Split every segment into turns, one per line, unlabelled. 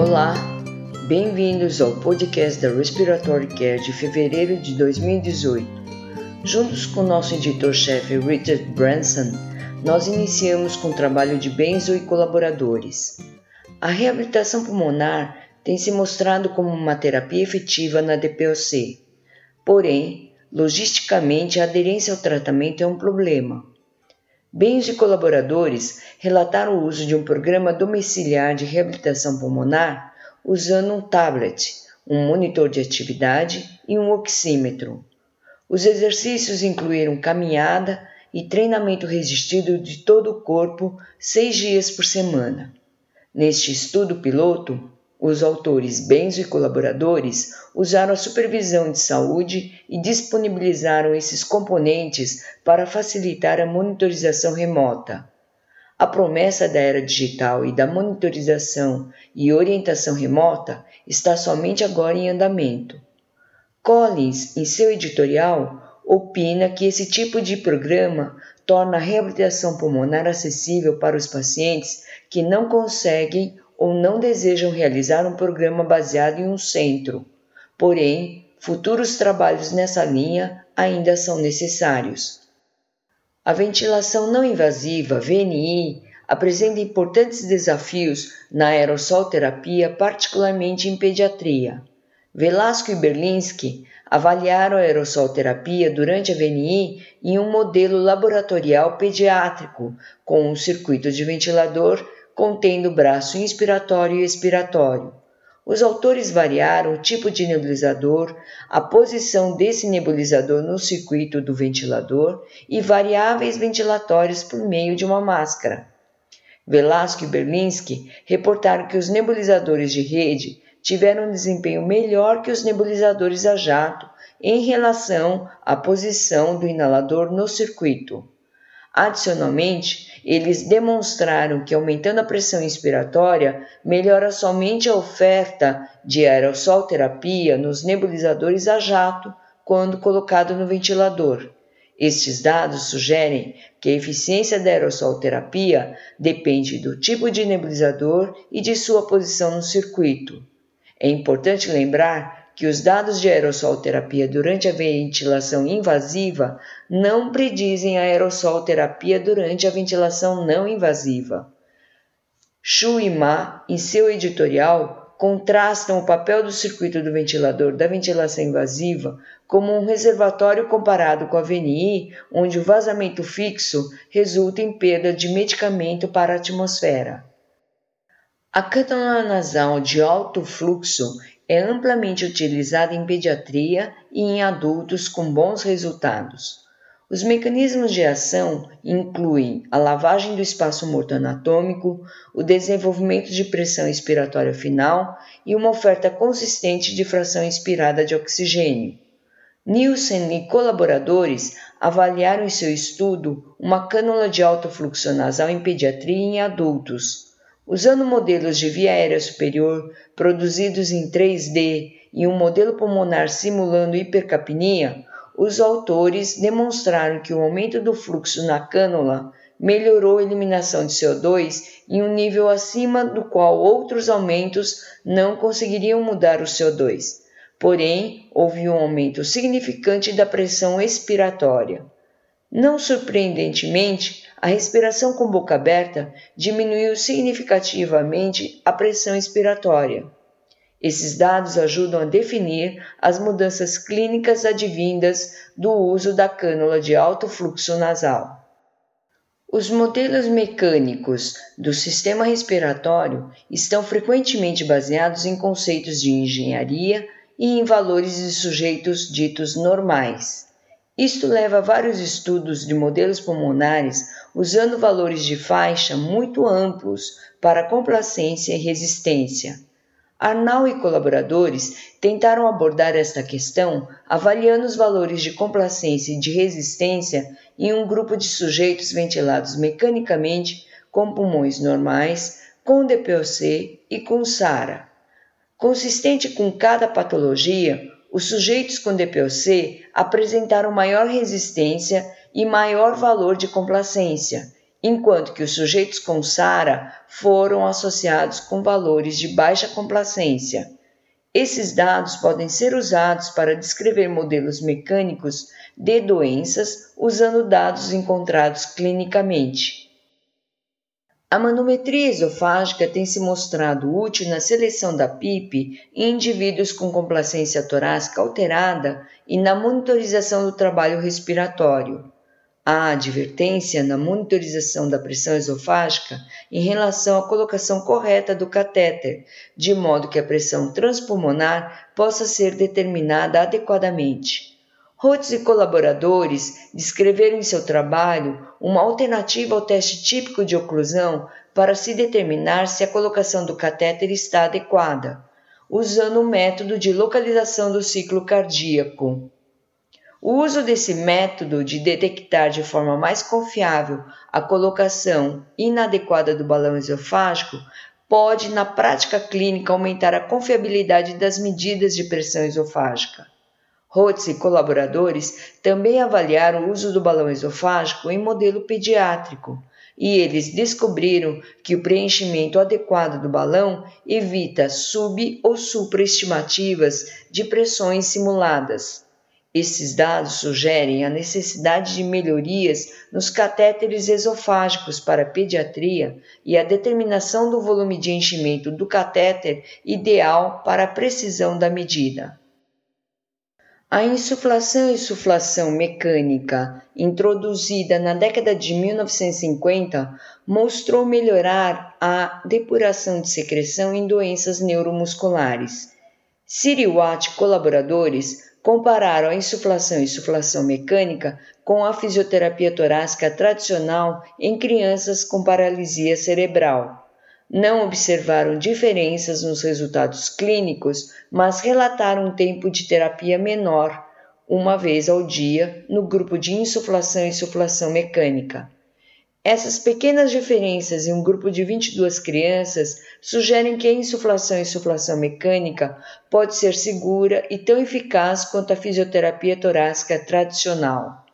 Olá, bem-vindos ao podcast da Respiratory Care de fevereiro de 2018. Juntos com nosso editor-chefe Richard Branson, nós iniciamos com o trabalho de Benzo e colaboradores. A reabilitação pulmonar tem se mostrado como uma terapia efetiva na DPOC. Porém, logisticamente, a aderência ao tratamento é um problema. Bens e colaboradores relataram o uso de um programa domiciliar de reabilitação pulmonar usando um tablet, um monitor de atividade e um oxímetro. Os exercícios incluíram caminhada e treinamento resistido de todo o corpo seis dias por semana. Neste estudo piloto, os autores, Benzo e colaboradores usaram a supervisão de saúde e disponibilizaram esses componentes para facilitar a monitorização remota. A promessa da era digital e da monitorização e orientação remota está somente agora em andamento. Collins, em seu editorial, opina que esse tipo de programa torna a reabilitação pulmonar acessível para os pacientes que não conseguem ou não desejam realizar um programa baseado em um centro. Porém, futuros trabalhos nessa linha ainda são necessários. A ventilação não invasiva, VNI, apresenta importantes desafios na aerossol terapia, particularmente em pediatria. Velasco e Berlinski avaliaram a aerossol terapia durante a VNI em um modelo laboratorial pediátrico, com um circuito de ventilador contendo braço inspiratório e expiratório. Os autores variaram o tipo de nebulizador, a posição desse nebulizador no circuito do ventilador e variáveis ventilatórias por meio de uma máscara. Velasco e Berlinski reportaram que os nebulizadores de rede tiveram um desempenho melhor que os nebulizadores a jato em relação à posição do inalador no circuito. Adicionalmente, eles demonstraram que aumentando a pressão inspiratória melhora somente a oferta de aerossol terapia nos nebulizadores a jato quando colocado no ventilador. Estes dados sugerem que a eficiência da aerossol terapia depende do tipo de nebulizador e de sua posição no circuito. É importante lembrar que os dados de aerossol terapia durante a ventilação invasiva não predizem a aerossol terapia durante a ventilação não invasiva. Xu e Ma, em seu editorial, contrastam o papel do circuito do ventilador da ventilação invasiva como um reservatório comparado com a VNI, onde o vazamento fixo resulta em perda de medicamento para a atmosfera. A cânula nasal de alto fluxo é amplamente utilizada em pediatria e em adultos com bons resultados. Os mecanismos de ação incluem a lavagem do espaço morto anatômico, o desenvolvimento de pressão expiratória final e uma oferta consistente de fração inspirada de oxigênio. Nielsen e colaboradores avaliaram em seu estudo uma cânula de alto fluxo nasal em pediatria em adultos Usando modelos de via aérea superior produzidos em 3D e um modelo pulmonar simulando hipercapnia, os autores demonstraram que o aumento do fluxo na cânula melhorou a eliminação de CO2 em um nível acima do qual outros aumentos não conseguiriam mudar o CO2. Porém, houve um aumento significante da pressão expiratória. Não surpreendentemente, a respiração com boca aberta diminuiu significativamente a pressão expiratória. Esses dados ajudam a definir as mudanças clínicas advindas do uso da cânula de alto fluxo nasal. Os modelos mecânicos do sistema respiratório estão frequentemente baseados em conceitos de engenharia e em valores de sujeitos ditos normais. Isto leva a vários estudos de modelos pulmonares usando valores de faixa muito amplos para complacência e resistência. Arnal e colaboradores tentaram abordar esta questão avaliando os valores de complacência e de resistência em um grupo de sujeitos ventilados mecanicamente com pulmões normais, com DPOC e com SARA. Consistente com cada patologia, os sujeitos com DPOC apresentaram maior resistência e maior valor de complacência, enquanto que os sujeitos com SARA foram associados com valores de baixa complacência. Esses dados podem ser usados para descrever modelos mecânicos de doenças usando dados encontrados clinicamente. A manometria esofágica tem se mostrado útil na seleção da PIP em indivíduos com complacência torácica alterada e na monitorização do trabalho respiratório. Há advertência na monitorização da pressão esofágica em relação à colocação correta do catéter, de modo que a pressão transpulmonar possa ser determinada adequadamente. Rhodes e colaboradores descreveram em seu trabalho uma alternativa ao teste típico de oclusão para se determinar se a colocação do catéter está adequada, usando o método de localização do ciclo cardíaco. O uso desse método de detectar de forma mais confiável a colocação inadequada do balão esofágico pode, na prática clínica, aumentar a confiabilidade das medidas de pressão esofágica. Rhodes e colaboradores também avaliaram o uso do balão esofágico em modelo pediátrico e eles descobriram que o preenchimento adequado do balão evita sub- ou supraestimativas de pressões simuladas. Esses dados sugerem a necessidade de melhorias nos catéteres esofágicos para pediatria e a determinação do volume de enchimento do catéter ideal para a precisão da medida. A insuflação e insuflação mecânica, introduzida na década de 1950, mostrou melhorar a depuração de secreção em doenças neuromusculares. Siri Watt e colaboradores compararam a insuflação e insuflação mecânica com a fisioterapia torácica tradicional em crianças com paralisia cerebral não observaram diferenças nos resultados clínicos, mas relataram um tempo de terapia menor, uma vez ao dia, no grupo de insuflação e insuflação mecânica. Essas pequenas diferenças em um grupo de 22 crianças sugerem que a insuflação e insuflação mecânica pode ser segura e tão eficaz quanto a fisioterapia torácica tradicional.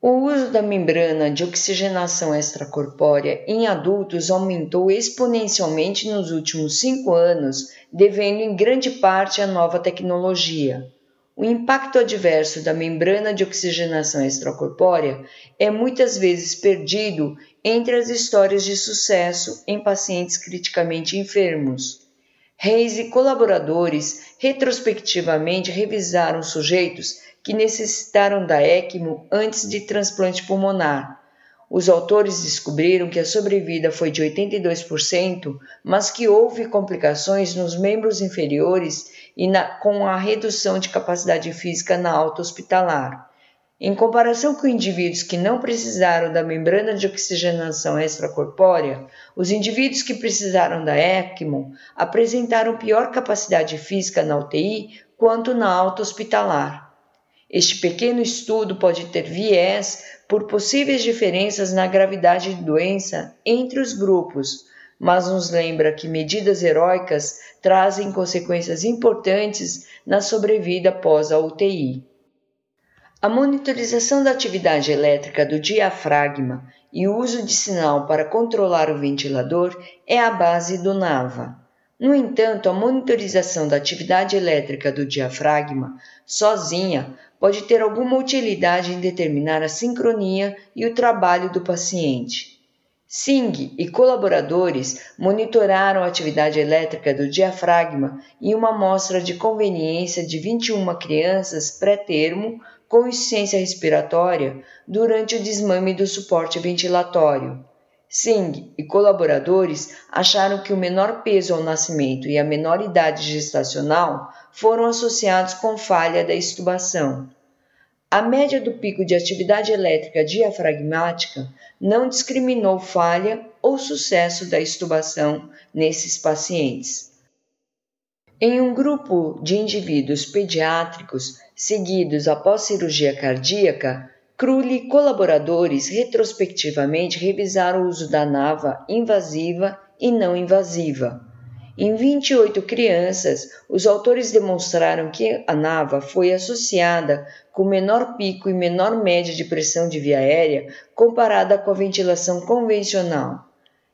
O uso da membrana de oxigenação extracorpórea em adultos aumentou exponencialmente nos últimos cinco anos, devendo em grande parte à nova tecnologia. O impacto adverso da membrana de oxigenação extracorpórea é muitas vezes perdido entre as histórias de sucesso em pacientes criticamente enfermos. Reis e colaboradores retrospectivamente revisaram sujeitos que necessitaram da ECMO antes de transplante pulmonar. Os autores descobriram que a sobrevida foi de 82%, mas que houve complicações nos membros inferiores e na, com a redução de capacidade física na alta hospitalar. Em comparação com indivíduos que não precisaram da membrana de oxigenação extracorpórea, os indivíduos que precisaram da ECMO apresentaram pior capacidade física na UTI quanto na alta hospitalar. Este pequeno estudo pode ter viés por possíveis diferenças na gravidade de doença entre os grupos, mas nos lembra que medidas heróicas trazem consequências importantes na sobrevida após a UTI. A monitorização da atividade elétrica do diafragma e o uso de sinal para controlar o ventilador é a base do NAVA. No entanto, a monitorização da atividade elétrica do diafragma sozinha pode ter alguma utilidade em determinar a sincronia e o trabalho do paciente. Singh e colaboradores monitoraram a atividade elétrica do diafragma em uma amostra de conveniência de 21 crianças pré-termo com insuficiência respiratória durante o desmame do suporte ventilatório. Singh e colaboradores acharam que o menor peso ao nascimento e a menor idade gestacional foram associados com falha da estubação. A média do pico de atividade elétrica diafragmática não discriminou falha ou sucesso da estubação nesses pacientes. Em um grupo de indivíduos pediátricos seguidos após cirurgia cardíaca, Crulli e colaboradores retrospectivamente revisaram o uso da nava invasiva e não invasiva. Em 28 crianças, os autores demonstraram que a NAVA foi associada com menor pico e menor média de pressão de via aérea comparada com a ventilação convencional.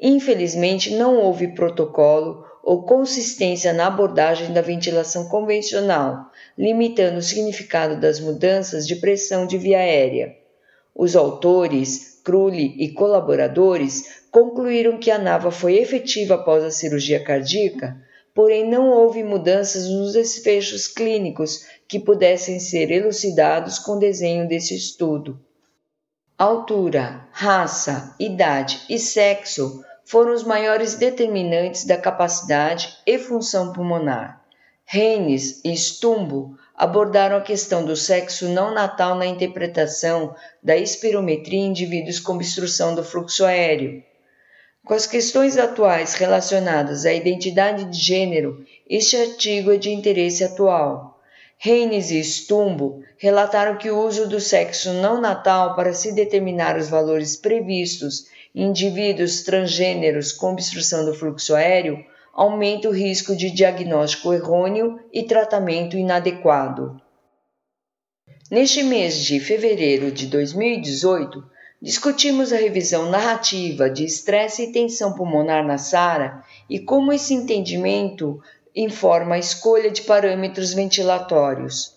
Infelizmente, não houve protocolo ou consistência na abordagem da ventilação convencional, limitando o significado das mudanças de pressão de via aérea. Os autores, Crulli e colaboradores concluíram que a nava foi efetiva após a cirurgia cardíaca, porém não houve mudanças nos desfechos clínicos que pudessem ser elucidados com o desenho desse estudo. Altura, raça, idade e sexo foram os maiores determinantes da capacidade e função pulmonar. Reines e Stumbo abordaram a questão do sexo não natal na interpretação da espirometria em indivíduos com obstrução do fluxo aéreo. Com as questões atuais relacionadas à identidade de gênero, este artigo é de interesse atual. Reines e Stumbo relataram que o uso do sexo não natal para se determinar os valores previstos indivíduos transgêneros com obstrução do fluxo aéreo aumenta o risco de diagnóstico errôneo e tratamento inadequado. Neste mês de fevereiro de 2018, discutimos a revisão narrativa de estresse e tensão pulmonar na SARA e como esse entendimento informa a escolha de parâmetros ventilatórios.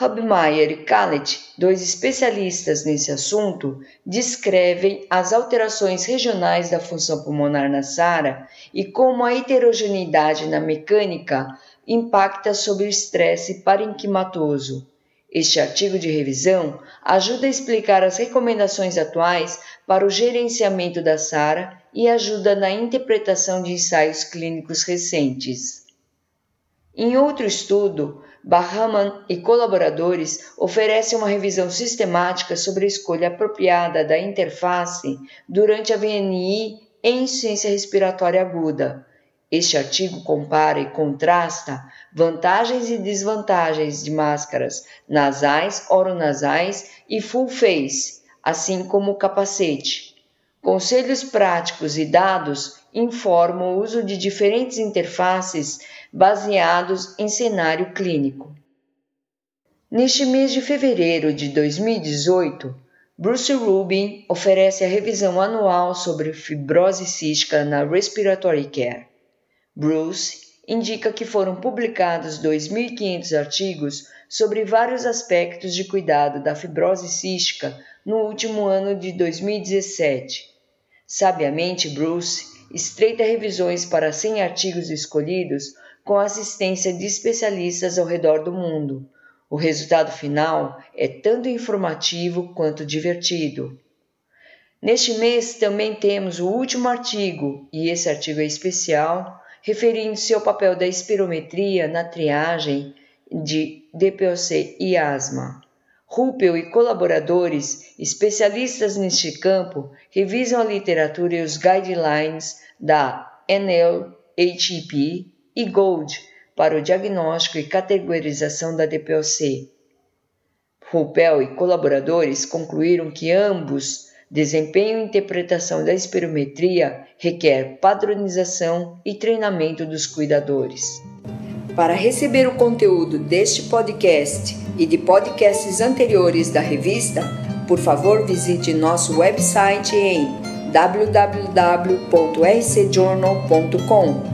Hubmeier e Kallet, dois especialistas nesse assunto, descrevem as alterações regionais da função pulmonar na SARA e como a heterogeneidade na mecânica impacta sobre o estresse parenquimatoso. Este artigo de revisão ajuda a explicar as recomendações atuais para o gerenciamento da SARA e ajuda na interpretação de ensaios clínicos recentes. Em outro estudo, Bahaman e colaboradores oferecem uma revisão sistemática sobre a escolha apropriada da interface durante a VNI em insuficiência respiratória aguda, este artigo compara e contrasta vantagens e desvantagens de máscaras nasais, oronasais e full face, assim como o capacete. Conselhos práticos e dados informam o uso de diferentes interfaces baseados em cenário clínico. Neste mês de fevereiro de 2018, Bruce Rubin oferece a revisão anual sobre fibrose cística na Respiratory Care. Bruce indica que foram publicados 2.500 artigos sobre vários aspectos de cuidado da fibrose cística no último ano de 2017. Sabiamente, Bruce estreita revisões para 100 artigos escolhidos com assistência de especialistas ao redor do mundo. O resultado final é tanto informativo quanto divertido. Neste mês também temos o último artigo, e esse artigo é especial, referindo-se ao papel da espirometria na triagem de DPOC e asma. Ruppel e colaboradores, especialistas neste campo, revisam a literatura e os guidelines da NLHP e GOLD para o diagnóstico e categorização da DPOC. Ruppel e colaboradores concluíram que ambos Desempenho e interpretação da espirometria requer padronização e treinamento dos cuidadores. Para receber o conteúdo deste podcast e de podcasts anteriores da revista, por favor visite nosso website em www.rcjournal.com.